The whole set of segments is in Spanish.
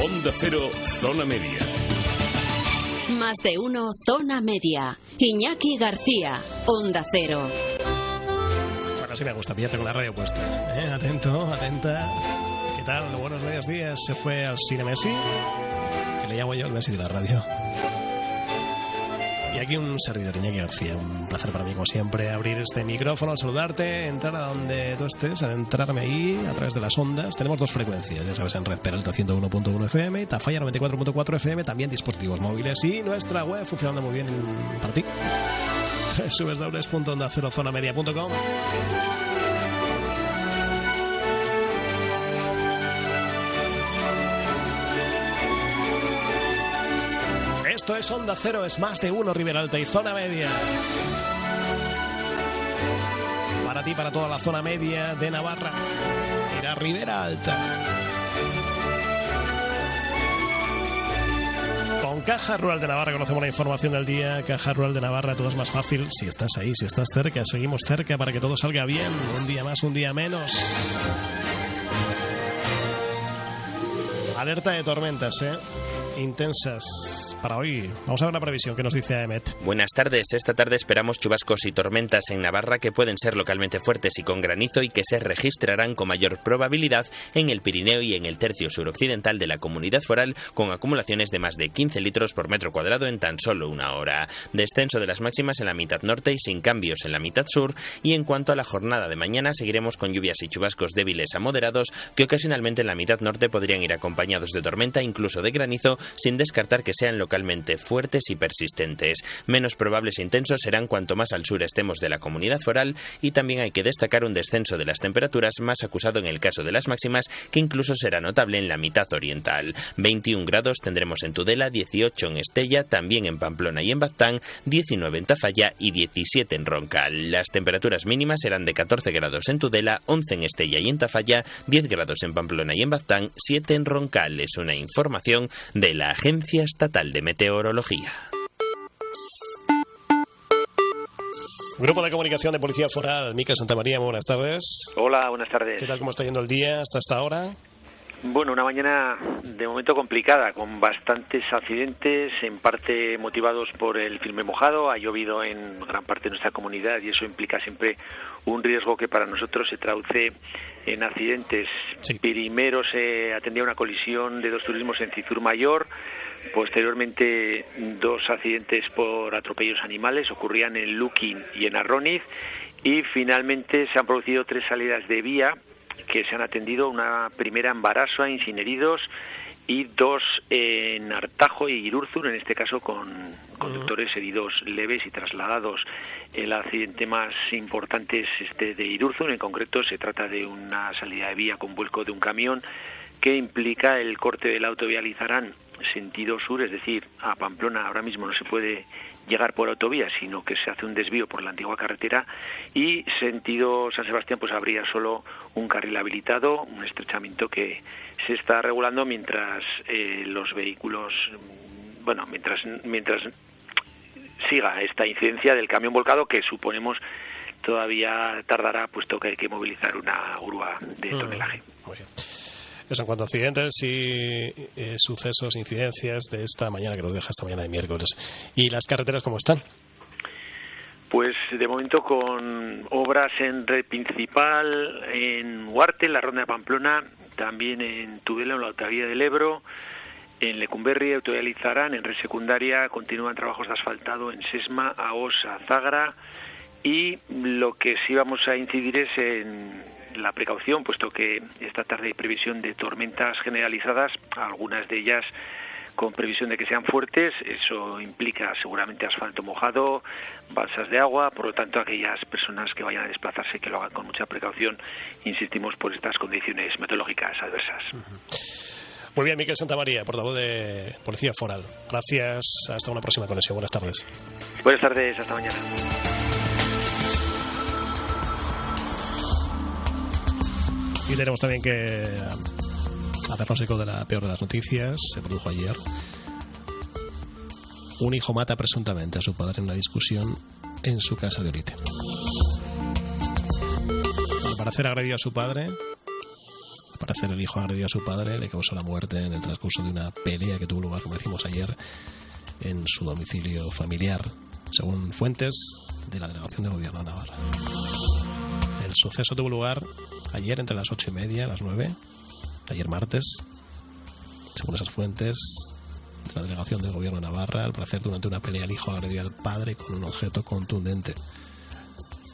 Onda Cero, Zona Media. Más de uno, Zona Media. Iñaki García, Onda Cero. Bueno, sí me gusta, pillarte con la radio puesta. ¿eh? Atento, atenta. ¿Qué tal? Buenos medios días. Se fue al cine Messi, que le llamo yo el Messi de la radio. Y aquí un servidor, Iñaki García. Un placer para mí, como siempre, abrir este micrófono, saludarte, entrar a donde tú estés, adentrarme ahí a través de las ondas. Tenemos dos frecuencias, ya sabes, en Red Peralta 101.1 FM, Tafalla 94.4 FM, también dispositivos móviles y nuestra web funcionando muy bien para ti. www.ondacerozonamedia.com Es Onda Cero, es más de uno, Ribera Alta y Zona Media. Para ti, para toda la zona media de Navarra. Era Ribera Alta. Con Caja Rural de Navarra conocemos la información del día. Caja Rural de Navarra, todo es más fácil si estás ahí, si estás cerca. Seguimos cerca para que todo salga bien. Un día más, un día menos. Alerta de tormentas, ¿eh? Intensas para hoy. Vamos a ver la previsión que nos dice AEMET. Buenas tardes. Esta tarde esperamos chubascos y tormentas en Navarra que pueden ser localmente fuertes y con granizo y que se registrarán con mayor probabilidad en el Pirineo y en el tercio suroccidental de la comunidad foral con acumulaciones de más de 15 litros por metro cuadrado en tan solo una hora. Descenso de las máximas en la mitad norte y sin cambios en la mitad sur. Y en cuanto a la jornada de mañana, seguiremos con lluvias y chubascos débiles a moderados que ocasionalmente en la mitad norte podrían ir acompañados de tormenta, incluso de granizo, sin descartar que sean localmente fuertes y persistentes. Menos probables e intensos serán cuanto más al sur estemos de la comunidad foral y también hay que destacar un descenso de las temperaturas más acusado en el caso de las máximas que incluso será notable en la mitad oriental. 21 grados tendremos en Tudela, 18 en Estella, también en Pamplona y en Baztán, 19 en Tafalla y 17 en Roncal. Las temperaturas mínimas serán de 14 grados en Tudela, 11 en Estella y en Tafalla, 10 grados en Pamplona y en Baztán, 7 en Roncal. Es una información de la Agencia Estatal de Meteorología. Grupo de Comunicación de Policía Foral, Mica Santa María, buenas tardes. Hola, buenas tardes. ¿Qué tal, cómo está yendo el día hasta esta hora? Bueno, una mañana de momento complicada, con bastantes accidentes, en parte motivados por el filme mojado. Ha llovido en gran parte de nuestra comunidad y eso implica siempre un riesgo que para nosotros se traduce en accidentes. Primero se atendía una colisión de dos turismos en Cizur Mayor. Posteriormente, dos accidentes por atropellos animales ocurrían en Luquín y en Arroniz. Y finalmente se han producido tres salidas de vía que se han atendido, una primera en Barasoa, en Sinheridos, y dos en Artajo y Irurzur, en este caso con conductores heridos leves y trasladados. El accidente más importante es este de Irurzur, en concreto se trata de una salida de vía con vuelco de un camión que implica el corte del autovía Lizarán sentido sur, es decir, a Pamplona. Ahora mismo no se puede llegar por autovía, sino que se hace un desvío por la antigua carretera y sentido San Sebastián pues habría solo un carril habilitado, un estrechamiento que se está regulando mientras eh, los vehículos, bueno, mientras mientras siga esta incidencia del camión volcado que suponemos todavía tardará puesto que hay que movilizar una grúa de tonelaje. Eso en cuanto a accidentes y eh, sucesos, incidencias de esta mañana que nos deja esta mañana de miércoles. ¿Y las carreteras cómo están? Pues de momento con obras en red principal, en Huarte, en la ronda de Pamplona, también en Tudela, en la autovía del Ebro, en Lecumberri, autovía Lizarán, en red secundaria continúan trabajos de asfaltado en Sesma, Aosa, Zagra y lo que sí vamos a incidir es en la precaución, puesto que esta tarde hay previsión de tormentas generalizadas, algunas de ellas con previsión de que sean fuertes, eso implica seguramente asfalto mojado, balsas de agua, por lo tanto aquellas personas que vayan a desplazarse que lo hagan con mucha precaución, insistimos por estas condiciones meteorológicas adversas. Muy bien, Miquel Santamaría, portavoz de Policía Foral. Gracias, hasta una próxima conexión. Buenas tardes. Buenas tardes, hasta mañana. Y tenemos también que hacernos eco de la peor de las noticias. Se produjo ayer. Un hijo mata presuntamente a su padre en una discusión en su casa de Orite. Al parecer agredió a su padre, Al parecer el hijo agredió a su padre, le causó la muerte en el transcurso de una pelea que tuvo lugar, como decimos ayer, en su domicilio familiar, según fuentes de la Delegación de Gobierno de Navarra. El suceso tuvo lugar ayer entre las ocho y media las nueve, ayer martes, según esas fuentes de la Delegación del Gobierno de Navarra, al parecer durante una pelea el hijo agredió al padre con un objeto contundente,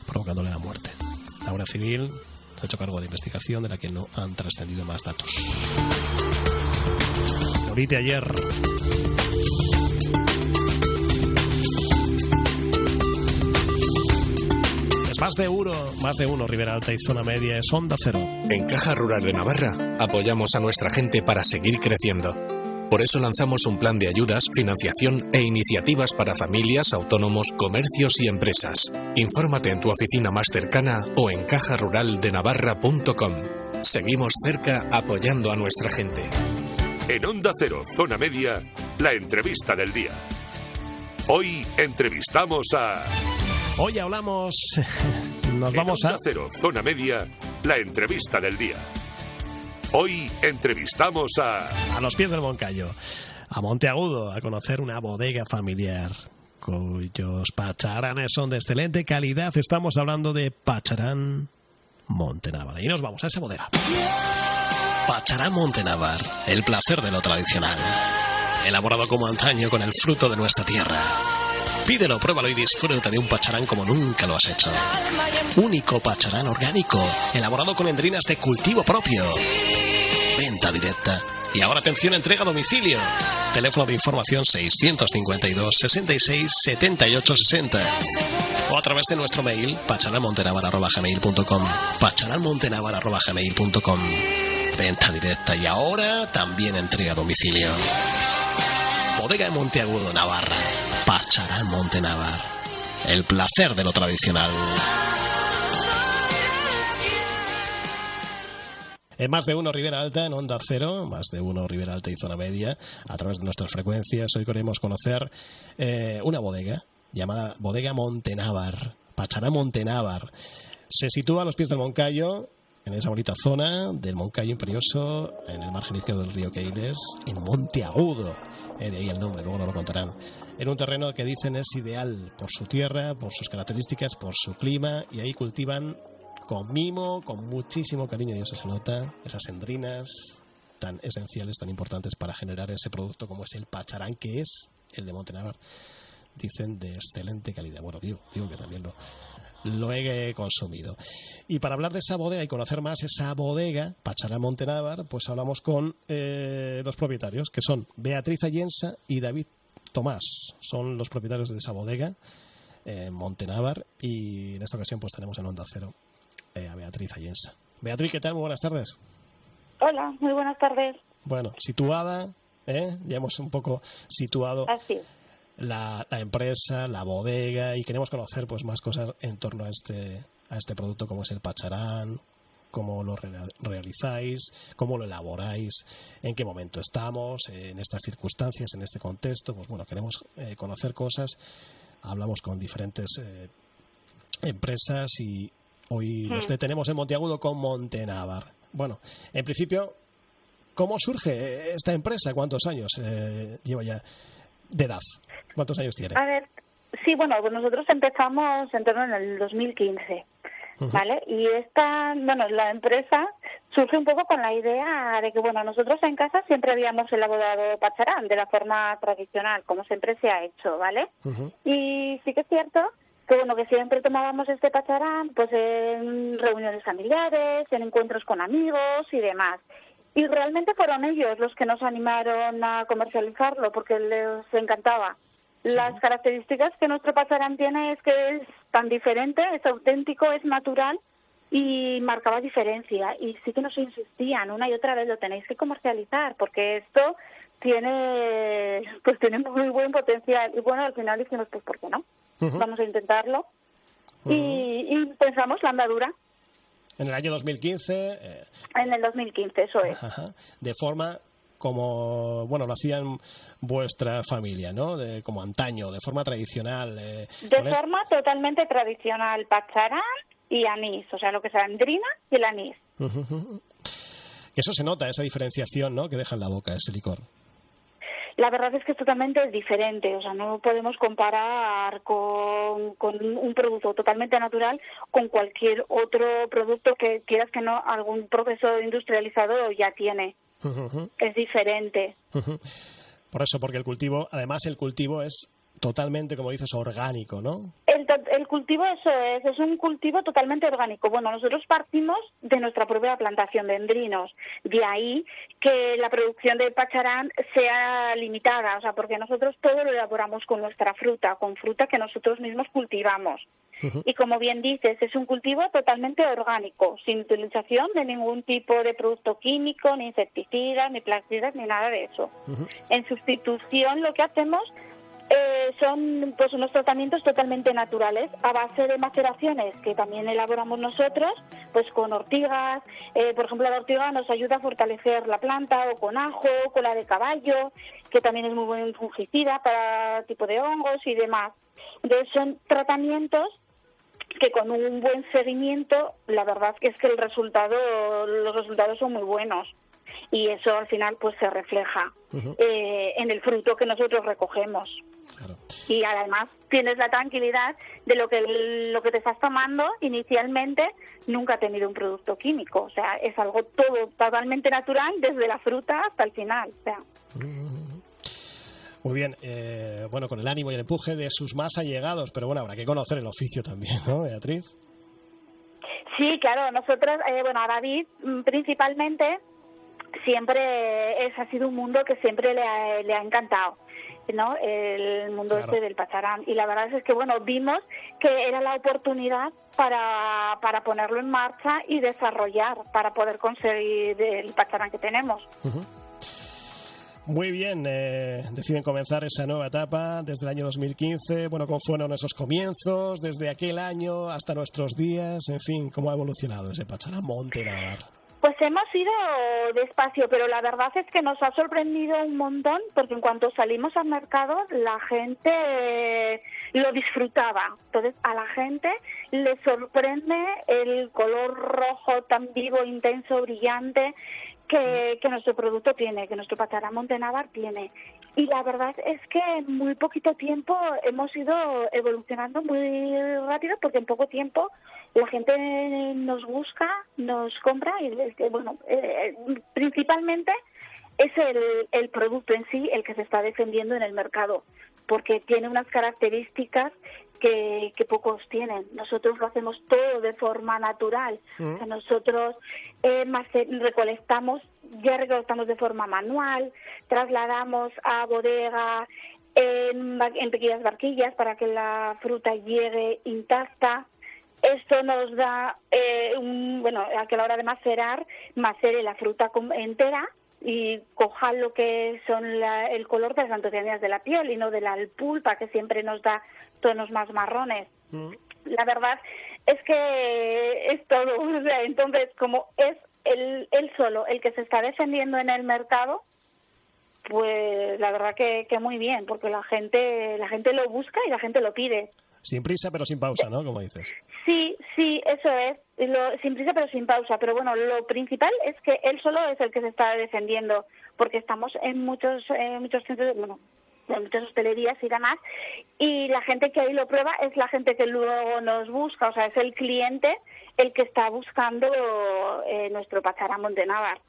provocándole la muerte. La Guardia Civil se ha hecho cargo de investigación de la que no han trascendido más datos. Ahorita ayer más de uno, más de uno, Ribera Alta y Zona Media es Onda Cero. En Caja Rural de Navarra apoyamos a nuestra gente para seguir creciendo. Por eso lanzamos un plan de ayudas, financiación e iniciativas para familias, autónomos, comercios y empresas. Infórmate en tu oficina más cercana o en cajaruraldenavarra.com. Seguimos cerca apoyando a nuestra gente. En Onda Cero, Zona Media, la entrevista del día. Hoy entrevistamos a... Hoy hablamos, nos En vamos a... Cero, Zona Media, la entrevista del día. Hoy entrevistamos a... a los pies del Moncayo, a Monteagudo, a conocer una bodega familiar cuyos pacharanes son de excelente calidad. Estamos hablando de Pacharán Montenavar. Y nos vamos a esa bodega. Pacharán Montenavar, el placer de lo tradicional. Elaborado como antaño con el fruto de nuestra tierra. Pídelo, pruébalo y disfruta de un pacharán como nunca lo has hecho. Único pacharán orgánico, elaborado con endrinas de cultivo propio. Venta directa. Y ahora atención, entrega domicilio. Teléfono de información 652 66 78 60. O a través de nuestro mail pacharamontenavar.gmail.com pacharamontenavar.gmail.com Venta directa y ahora también entrega domicilio. Bodega de Monteagudo, Navarra. Pacharán Montenavar. El placer de lo tradicional. En más de uno Ribera Alta, en Onda Cero, más de uno Ribera Alta y Zona Media, a través de nuestras frecuencias. Hoy queremos conocer eh, una bodega llamada Bodega Montenávar, Pachará Montenávar. Se sitúa a los pies del Moncayo, en esa bonita zona del Moncayo Imperioso, en el margen izquierdo del río Keiles, en Monteagudo. Eh, de ahí el nombre, luego nos lo contarán. En un terreno que dicen es ideal por su tierra, por sus características, por su clima, y ahí cultivan con mimo, con muchísimo cariño, y eso se nota, esas endrinas tan esenciales, tan importantes para generar ese producto como es el pacharán, que es el de Montenavar. Dicen de excelente calidad. Bueno, digo, digo que también lo, lo he consumido. Y para hablar de esa bodega y conocer más esa bodega, Pacharán Montenavar, pues hablamos con eh, los propietarios, que son Beatriz Allensa y David Tomás. Son los propietarios de esa bodega, eh, Montenavar, y en esta ocasión pues tenemos en Onda Cero eh, a Beatriz Allensa. Beatriz, ¿qué tal? Muy buenas tardes. Hola, muy buenas tardes. Bueno, situada, ¿eh? ya hemos un poco situado Así es. La, la empresa, la bodega y queremos conocer pues más cosas en torno a este a este producto como es el pacharán, cómo lo rea- realizáis, cómo lo elaboráis, en qué momento estamos, en estas circunstancias, en este contexto. Pues bueno, queremos eh, conocer cosas. Hablamos con diferentes eh, empresas y hoy los detenemos en Monteagudo con Montenavar. Bueno, en principio, ¿cómo surge esta empresa? ¿Cuántos años eh, lleva ya de edad? ¿Cuántos años tiene? A ver, sí, bueno, pues nosotros empezamos en torno en el 2015, ¿vale? Y esta, bueno, la empresa surge un poco con la idea de que, bueno, nosotros en casa siempre habíamos elaborado pacharán de la forma tradicional, como siempre se ha hecho, ¿vale? Y sí que es cierto que bueno que siempre tomábamos este pacharán pues en reuniones familiares, en encuentros con amigos y demás. Y realmente fueron ellos los que nos animaron a comercializarlo porque les encantaba. Las características que nuestro pacharán tiene es que es tan diferente, es auténtico, es natural y marcaba diferencia. Y sí que nos insistían una y otra vez, lo tenéis que comercializar porque esto tiene pues tiene muy buen potencial. Y bueno, al final dijimos, pues ¿por qué no? Vamos a intentarlo. y, y pensamos la andadura En el año 2015, eh, en el 2015, eso es. ajá, de forma como, bueno, lo hacían vuestra familia, ¿no? De, como antaño, de forma tradicional. eh, De es- forma totalmente tradicional, pacharán y anís, o sea, lo que es andrina y el anís. Eso se nota, esa diferenciación ¿no? que deja en la boca ese licor. La verdad es que es totalmente diferente, o sea, no podemos comparar con, un producto totalmente natural con cualquier otro producto que quieras que no algún proceso industrializado ya tiene. Es diferente. Por eso, porque el cultivo, además el cultivo es totalmente, como dices, orgánico, ¿no? El, el, cultivo eso es, es un cultivo totalmente orgánico. Bueno, nosotros partimos de nuestra propia plantación de endrinos, de ahí que la producción de pacharán sea limitada, o sea, porque nosotros todo lo elaboramos con nuestra fruta, con fruta que nosotros mismos cultivamos. Y como bien dices, es un cultivo totalmente orgánico, sin utilización de ningún tipo de producto químico, ni insecticidas, ni plaguicidas, ni nada de eso. En sustitución, lo que hacemos eh, son pues unos tratamientos totalmente naturales a base de maceraciones que también elaboramos nosotros, pues con ortigas, eh, por ejemplo la ortiga nos ayuda a fortalecer la planta o con ajo, cola de caballo, que también es muy buen fungicida para tipo de hongos y demás. Entonces son tratamientos que con un buen seguimiento, la verdad es que el resultado, los resultados son muy buenos y eso al final pues se refleja eh, en el fruto que nosotros recogemos. Y además tienes la tranquilidad de lo que lo que te estás tomando inicialmente nunca ha tenido un producto químico, o sea, es algo todo totalmente natural desde la fruta hasta el final, o sea. Muy bien, eh, bueno, con el ánimo y el empuje de sus más allegados, pero bueno, habrá que conocer el oficio también, ¿no, Beatriz? Sí, claro, nosotros, eh, bueno, a David mm, principalmente siempre es, ha sido un mundo que siempre le ha, le ha encantado. ¿No? el mundo este del pacharán y la verdad es que bueno vimos que era la oportunidad para, para ponerlo en marcha y desarrollar para poder conseguir el pacharán que tenemos Muy bien, eh, deciden comenzar esa nueva etapa desde el año 2015. Bueno, ¿cómo fueron esos comienzos desde aquel año hasta nuestros días? En fin, ¿cómo ha evolucionado ese Pacharán Montenavar? Pues hemos ido despacio, pero la verdad es que nos ha sorprendido un montón porque en cuanto salimos al mercado la gente eh, lo disfrutaba. Entonces a la gente le sorprende el color rojo tan vivo, intenso, brillante que, nuestro producto tiene, que nuestro pacharán Montenavar tiene. Y la verdad es que en muy poquito tiempo hemos ido evolucionando muy rápido porque en poco tiempo la gente nos busca, nos compra y bueno, eh, principalmente es el, el producto en sí el que se está defendiendo en el mercado, porque tiene unas características que, que pocos tienen. Nosotros lo hacemos todo de forma natural. Mm. nosotros eh, recolectamos, ya recolectamos de forma manual, trasladamos a bodega en, en pequeñas barquillas para que la fruta llegue intacta esto nos da, eh, un, bueno, a que la hora de macerar, macere la fruta entera y coja lo que son el color de las antocianinas de la piel y no de la pulpa que siempre nos da tonos más marrones. Mm. La verdad es que es todo. entonces, como es el, el solo el que se está defendiendo en el mercado, pues la verdad que, que muy bien, porque la gente, la gente lo busca y la gente lo pide. Sin prisa pero sin pausa, ¿no? Como dices. Sí, sí, eso es. Lo, sin prisa pero sin pausa. Pero bueno, lo principal es que él solo es el que se está defendiendo, porque estamos en muchos, en muchos centros, bueno, en muchas hostelerías y demás, y la gente que ahí lo prueba es la gente que luego nos busca, o sea, es el cliente el que está buscando eh, nuestro pacharán Montenavar.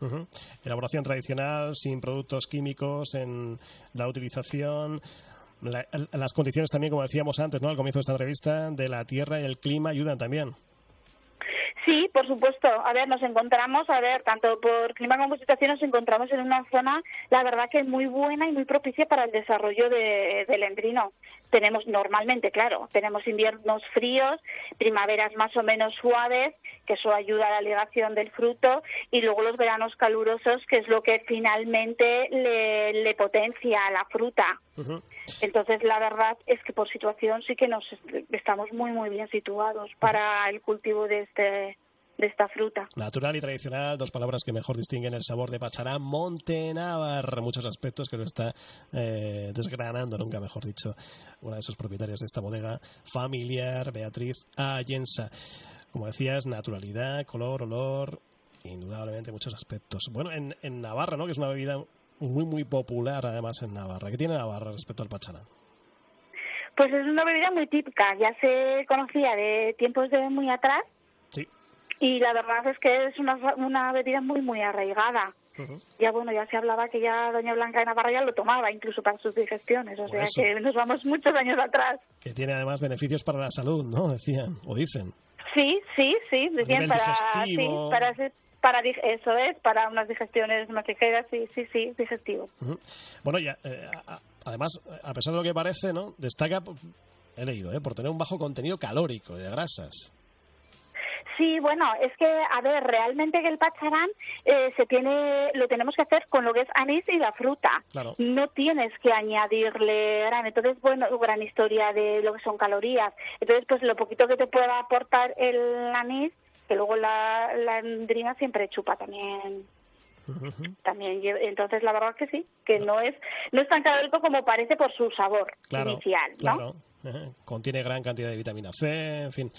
Elaboración tradicional, sin productos químicos, en la utilización las condiciones también, como decíamos antes, ¿no? Al comienzo de esta entrevista, de la tierra y el clima ayudan también. Sí, por supuesto. A ver, nos encontramos, a ver, tanto por clima como situación, nos encontramos en una zona, la verdad que muy buena y muy propicia para el desarrollo de, del endrino. Tenemos normalmente, claro, tenemos inviernos fríos, primaveras más o menos suaves, que eso ayuda a la ligación del fruto, y luego los veranos calurosos, que es lo que finalmente le, potencia a la fruta. Entonces, la verdad es que por situación sí que nos estamos muy, muy bien situados para el cultivo de este de esta fruta. Natural y tradicional, dos palabras que mejor distinguen el sabor de Pacharán Montenavar. Muchos aspectos que lo está eh, desgranando, nunca mejor dicho, una de sus propietarias de esta bodega familiar, Beatriz Allensa. Como decías, naturalidad, color, olor, Indudablemente, muchos aspectos. Bueno, en, en Navarra, ¿no? Que es una bebida muy, muy popular además en Navarra. ¿Qué tiene Navarra respecto al pacharán? Pues es una bebida muy típica, ya se conocía de tiempos de muy atrás. Sí. Y la verdad es que es una, una bebida muy, muy arraigada. Ya bueno, ya se hablaba que ya Doña Blanca de Navarra ya lo tomaba, incluso para sus digestiones, o sea que nos vamos muchos años atrás. Que tiene además beneficios para la salud, ¿no? Decían, o dicen. Sí, sí, sí, decían para, sí, para, para eso es, para unas digestiones más ligeras, sí, sí, sí, digestivo. Bueno, ya, eh, además, a pesar de lo que parece, ¿no? Destaca, he leído, ¿eh? por tener un bajo contenido calórico de grasas. Sí, bueno, es que, a ver, realmente que el pacharán eh, se tiene, lo tenemos que hacer con lo que es anís y la fruta. No tienes que añadirle gran. Entonces, bueno, gran historia de lo que son calorías. Entonces, pues lo poquito que te pueda aportar el anís, que luego la, la endrina siempre chupa también también entonces la verdad que sí que no es no es tan calórico como parece por su sabor inicial ¿no? claro contiene gran cantidad de vitamina C en fin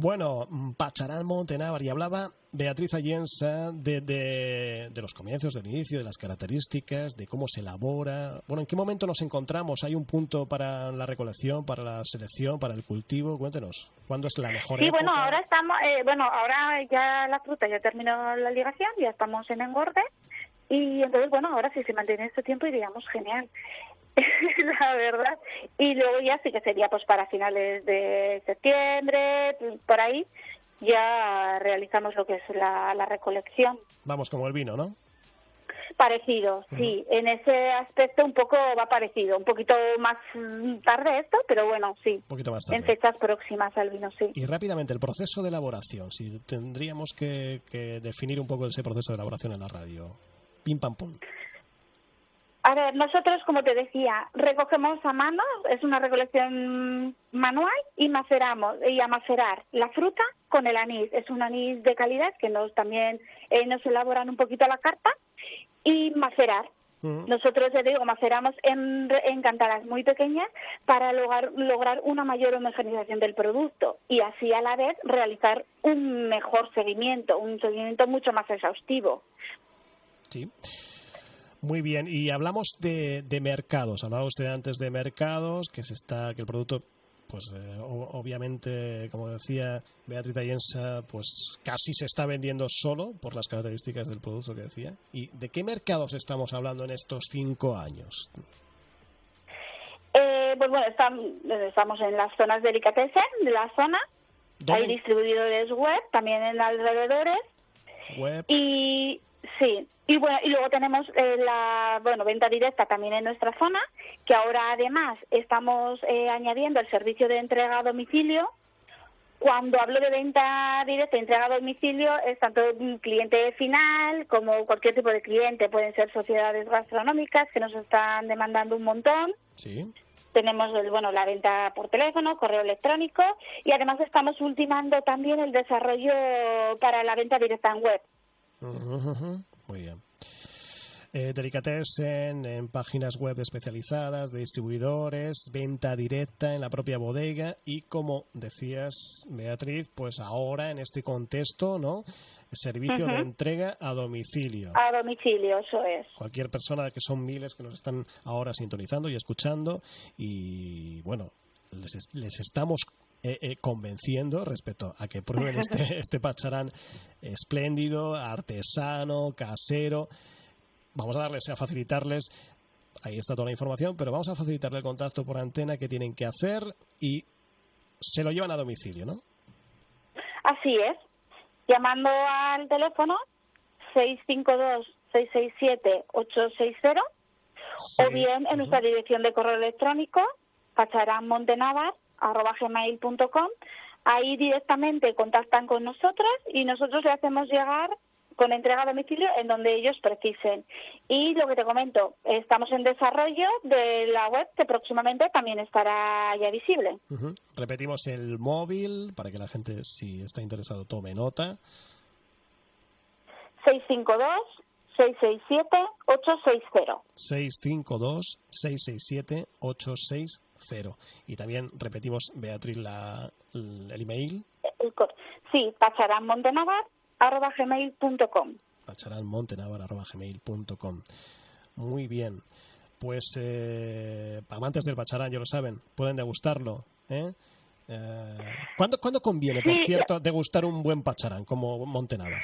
bueno, mm, Pacharán Montenávar, y hablaba Beatriz Allensa de, de, los comienzos, del inicio, de las características, de cómo se elabora. Bueno, ¿en qué momento nos encontramos? ¿Hay un punto para la recolección, para la selección, para el cultivo? Cuéntenos, ¿cuándo es la mejor Sí, bueno, ahora estamos, eh, bueno, ahora ya la fruta ya terminó la ligación, ya estamos en engorde. Y entonces, bueno, ahora si se mantiene este tiempo iríamos genial. la verdad. Y luego ya sí que sería pues para finales de septiembre, por ahí, ya realizamos lo que es la, recolección. Vamos, como el vino, ¿no? Parecido, sí. En ese aspecto un poco va parecido. Un poquito más tarde esto, pero bueno, sí. Un poquito más tarde. En fechas próximas al vino, sí. Y rápidamente, el proceso de elaboración. Si tendríamos que, que definir un poco ese proceso de elaboración en la radio. Pim, pam, pum. A ver, nosotros, como te decía, recogemos a mano, es una recolección manual y maceramos y a macerar la fruta con el anís. Es un anís de calidad que nos también eh, nos elaboran un poquito la carta y macerar. Nosotros, te digo, maceramos en, en cantaras muy pequeñas para lograr, lograr una mayor homogenización del producto y así a la vez realizar un mejor seguimiento, un seguimiento mucho más exhaustivo. Sí. Muy bien, y hablamos de, de mercados. Hablaba usted antes de mercados, que se está, que el producto, pues eh, obviamente, como decía Beatriz Ayensa, pues casi se está vendiendo solo por las características del producto que decía. ¿Y de qué mercados estamos hablando en estos cinco años? Eh, pues bueno, estamos en las zonas delicatessen de la zona. Hay distribuidores web, también en alrededores. Web. Y Sí, y bueno, y luego tenemos eh, la bueno venta directa también en nuestra zona, que ahora además estamos eh, añadiendo el servicio de entrega a domicilio. Cuando hablo de venta directa y entrega a domicilio, es tanto un cliente final como cualquier tipo de cliente. Pueden ser sociedades gastronómicas que nos están demandando un montón. Sí. Tenemos el, bueno, la venta por teléfono, correo electrónico y además estamos ultimando también el desarrollo para la venta directa en web. Muy bien. Eh, delicatessen en páginas web especializadas, de distribuidores, venta directa en la propia bodega y como decías Beatriz, pues ahora en este contexto, ¿no? Servicio de entrega a domicilio. A domicilio, eso es. Cualquier persona que son miles que nos están ahora sintonizando y escuchando y bueno, les, les estamos eh, eh, convenciendo respecto a que prueben este, este pacharán espléndido, artesano, casero. Vamos a darles, a facilitarles, ahí está toda la información, pero vamos a facilitarle el contacto por antena que tienen que hacer y se lo llevan a domicilio, ¿no? Así es. Llamando al teléfono 652-667-860 o bien en nuestra dirección de correo electrónico pacharánmontenavar arroba gmail.com. Ahí directamente contactan con nosotros y nosotros le hacemos llegar con entrega a domicilio en donde ellos precisen. Y lo que te comento, estamos en desarrollo de la web que próximamente también estará ya visible. Repetimos el móvil para que la gente, si está interesado, tome nota. 652 667 860. 652 667 860 cero. Y también repetimos, Beatriz, la, el email. sí, pacharánmontenavar.gmail.com pacharánmontenavar.gmail.com Muy bien. Pues eh, amantes del pacharán, ya lo saben, pueden degustarlo. ¿eh? Eh, ¿cuándo, ¿Cuándo conviene, por Sí, cierto, degustar un buen pacharán como Montenavar?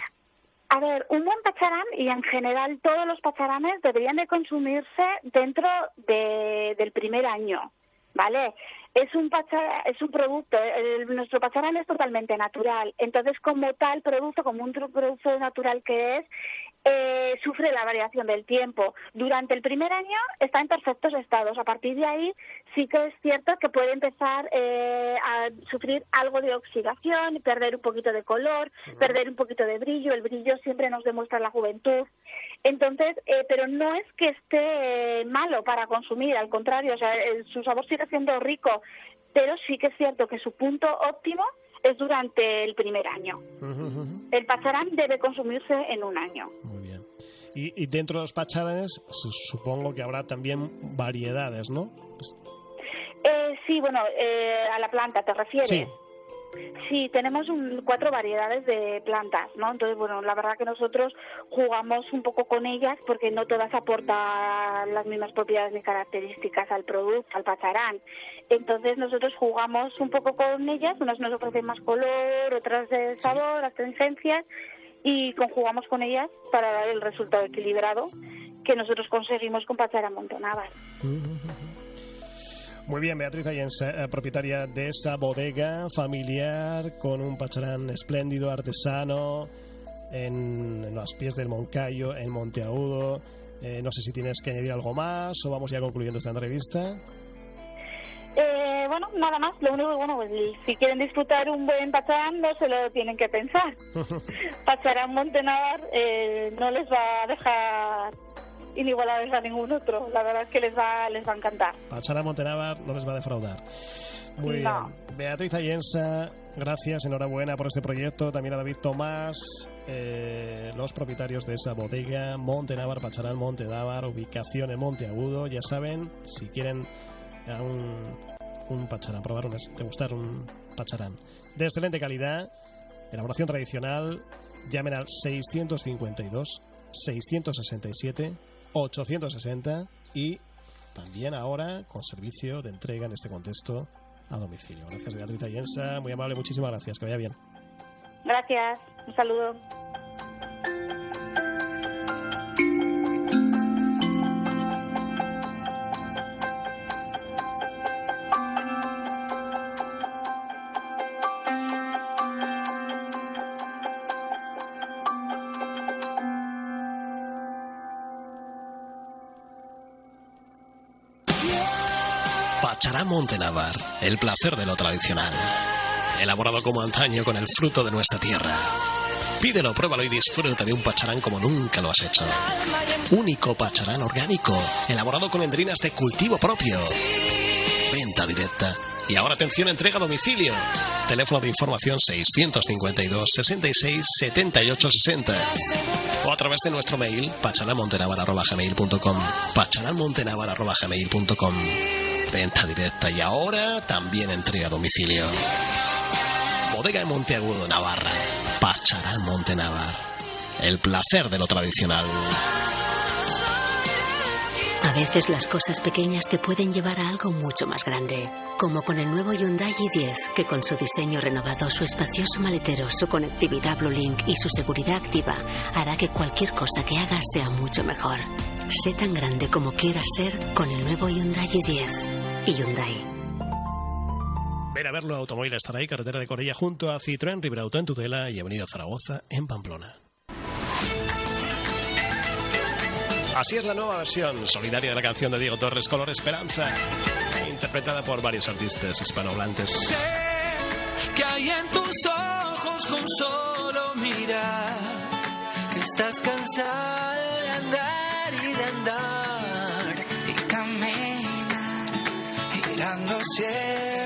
A ver, un buen pacharán y en general todos los pacharanes deberían de consumirse dentro de- del primer año, ¿vale? Es un pacha- es un producto, el- nuestro pacharán es totalmente natural, entonces como tal producto, como un producto natural que es, eh, sufre la variación del tiempo. Durante el primer año está en perfectos estados. A partir de ahí sí que es cierto que puede empezar eh, a sufrir algo de oxidación, perder un poquito de color, perder un poquito de brillo. El brillo siempre nos demuestra la juventud. Entonces, eh, pero no es que esté eh, malo para consumir, al contrario, o sea, el- su sabor sigue siendo rico, pero sí que es cierto que su punto óptimo es durante el primer año. El pacharán debe consumirse en un año. Muy bien. Y, y dentro de los pacharanes su- supongo que habrá también variedades, ¿no? Eh, sí, bueno, eh, a la planta, ¿te refieres? Sí. Sí, tenemos un- cuatro variedades de plantas, ¿no? Entonces, bueno, la verdad que nosotros jugamos un poco con ellas porque no todas aportan las mismas propiedades ni características al producto, al pacharán. Entonces, nosotros jugamos un poco con ellas, unas nos ofrecen más color, otras de sabor, astringencias, y conjugamos con ellas para dar el resultado equilibrado que nosotros conseguimos con pacharán Montonavar. Muy bien, Beatriz Allensa, eh, propietaria de esa bodega familiar con un pacharán espléndido, artesano, en, en los pies del Moncayo, en Monteagudo. Eh, no sé si tienes que añadir algo más o vamos ya concluyendo esta entrevista. Eh, bueno, nada más. Lo único que, bueno, pues si quieren disfrutar un buen pacharán, no se lo tienen que pensar. Pacharán Montenavar eh, no les va a dejar inigualables a ningún otro. La verdad es que les va, les va a encantar. Pacharán Montenavar no les va a defraudar. Muy No. bien. Beatriz Allensa, gracias, enhorabuena por este proyecto. También a David Tomás, eh, los propietarios de esa bodega, Montenavar, Pacharán Montenavar, ubicación en Monteagudo. Ya saben, si quieren a un, un pacharán, probar un, degustar un pacharán de excelente calidad, elaboración tradicional, llamen al 652 667 860 y también ahora con servicio de entrega en este contexto a domicilio. Gracias Beatriz Allensa, muy amable, muchísimas gracias, que vaya bien. Gracias. Un saludo. Montenavar, el placer de lo tradicional. Elaborado como antaño con el fruto de nuestra tierra. Pídelo, pruébalo y disfruta de un pacharán como nunca lo has hecho. Único pacharán orgánico, elaborado con endrinas de cultivo propio. Venta directa. Y ahora atención, entrega a domicilio. Teléfono de información 652 66 78 60. O a través de nuestro mail pacharamontenavar.gmail.com pacharamontenavar.gmail.com Venta directa y ahora también entrega a domicilio. Bodega en Monteagudo, Navarra. Pacharán Montenavar. El placer de lo tradicional. A veces las cosas pequeñas te pueden llevar a algo mucho más grande, como con el nuevo Hyundai i10, que con su diseño renovado, su espacioso maletero, su conectividad Blue Link y su seguridad activa hará que cualquier cosa que hagas sea mucho mejor. Sé tan grande como quieras ser con el nuevo Hyundai i10. Y Hyundai. Ven a verlo, Automóvil estará ahí, carretera de Corella, junto a Citroën, Riberauto en Tutela y Avenida Zaragoza en Pamplona. Así es la nueva versión solidaria de la canción de Diego Torres, Color Esperanza, interpretada por varios artistas hispanohablantes. que hay en tus ojos con solo mirar. Estás cansada de andar y de andar girando siempre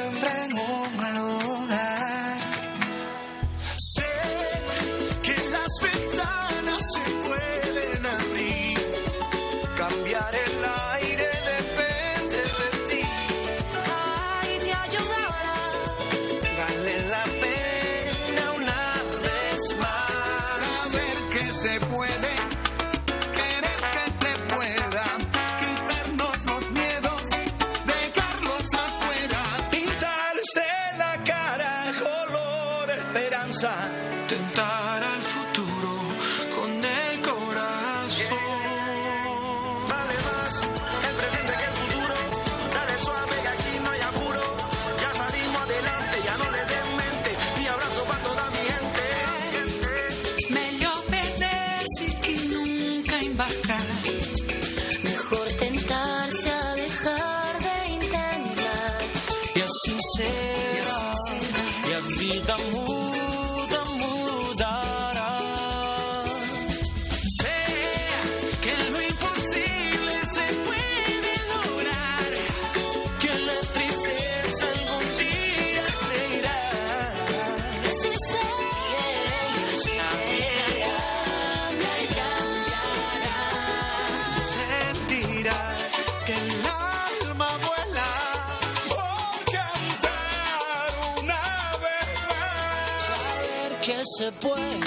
se puede,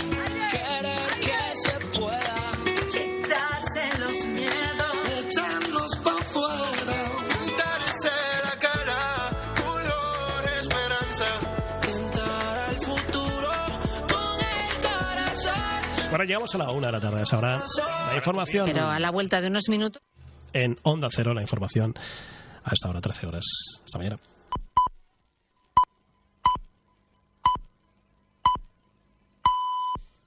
querer que se pueda, quitarse los miedos, echarlos pa' fuera, pintarse la cara, color esperanza, pintar al futuro con el corazón. Bueno, llegamos a la una de la tarde, sabrá la información Pero a la vuelta de unos minutos. en Onda Cero, la información a esta hora, 13 horas. Hasta mañana.